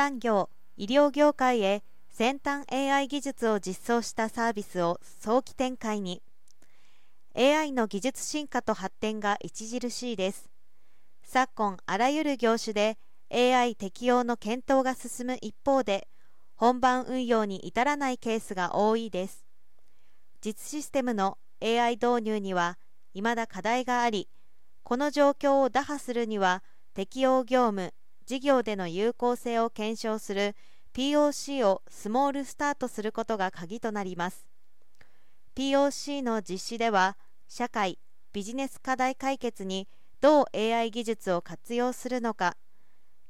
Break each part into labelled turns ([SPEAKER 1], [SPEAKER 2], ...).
[SPEAKER 1] 産業、医療業界へ先端 AI 技術を実装したサービスを早期展開に。AI の技術進化と発展が著しいです。昨今あらゆる業種で AI 適用の検討が進む一方で本番運用に至らないケースが多いです。実システムの AI 導入には未だ課題がありこの状況を打破するには適用業務事業での有効性を検証する POC をスモールスタートすることが鍵となります。POC の実施では社会ビジネス課題解決にどう AI 技術を活用するのか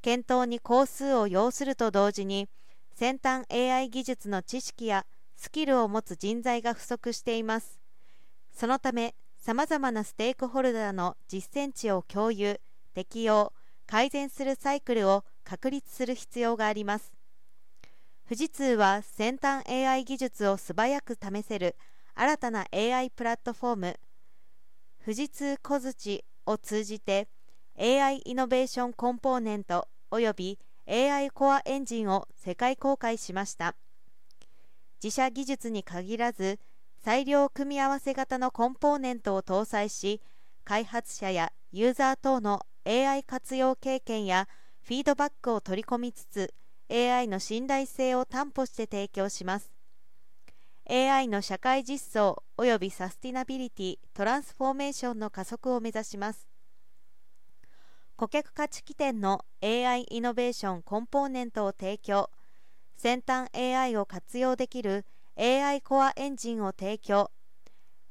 [SPEAKER 1] 検討に工数を要すると同時に先端 AI 技術の知識やスキルを持つ人材が不足しています。そのためさまざまなステークホルダーの実践値を共有適用改善するサイクルを確立する必要があります。富士通は先端 AI 技術を素早く試せる新たな AI プラットフォーム。富士通小槌を通じて AI イノベーションコンポーネントおよび AI コアエンジンを世界公開しました。自社技術に限らず裁量組み合わせ型のコンポーネントを搭載し開発者やユーザー等の AI 活用経験やフィードバックを取り込みつつ AI の信頼性を担保して提供します。AI の社会実装及びサスティナビリティトランスフォーメーションの加速を目指します。顧客価値起点の AI イノベーションコンポーネントを提供。先端 AI を活用できる AI コアエンジンを提供。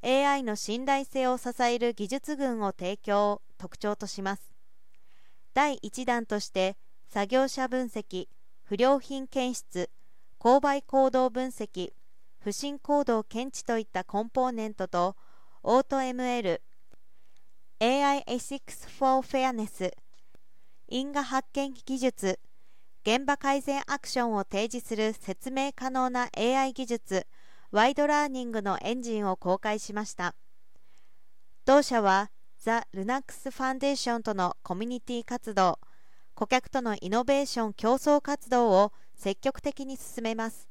[SPEAKER 1] AI の信頼性を支える技術群を提供を特徴とします。第1弾として作業者分析不良品検出購買行動分析不審行動検知といったコンポーネントとオート ML AI Ethics for Fairness 因果発見技術現場改善アクションを提示する説明可能な AI 技術ワイドラーニングのエンジンを公開しました。同社はザ・ルナックス・ファンデーションとのコミュニティ活動。顧客とのイノベーション競争活動を積極的に進めます。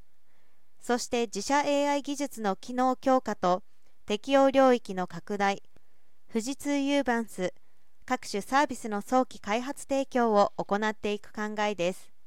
[SPEAKER 1] そして自社 AI 技術の機能強化と適用領域の拡大富士通ユーバンス各種サービスの早期開発提供を行っていく考えです。